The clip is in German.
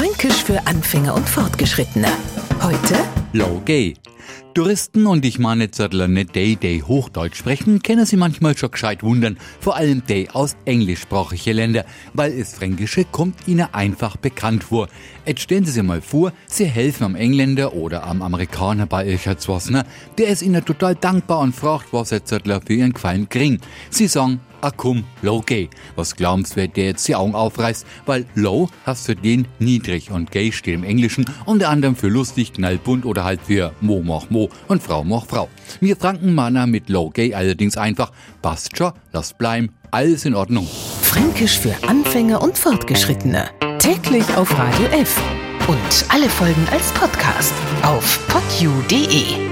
Fränkisch für Anfänger und Fortgeschrittene. Heute Low Gay. Touristen und ich meine Zettler nicht die, die Hochdeutsch sprechen, können sie manchmal schon gescheit wundern, vor allem die aus englischsprachigen Ländern, weil das Fränkische kommt ihnen einfach bekannt vor. Jetzt stellen Sie sich mal vor, Sie helfen am Engländer oder am Amerikaner bei Ilchat Swasner, der ist ihnen total dankbar und fragt, was er Zettler für ihren Qualm kriegen. Sie sagen, ah komm, low gay. Was glaubst wer der jetzt die Augen aufreißt? Weil low hast für den niedrig und gay steht im Englischen, unter anderem für lustig, knallbunt oder halt für mo mach mo und Frau mach Frau. Wir Franken Manner mit low gay allerdings einfach, passt schon, lasst bleiben, alles in Ordnung. Fränkisch für Anfänger und Fortgeschrittene. Täglich auf Radio F. Und alle Folgen als Podcast auf podu.de.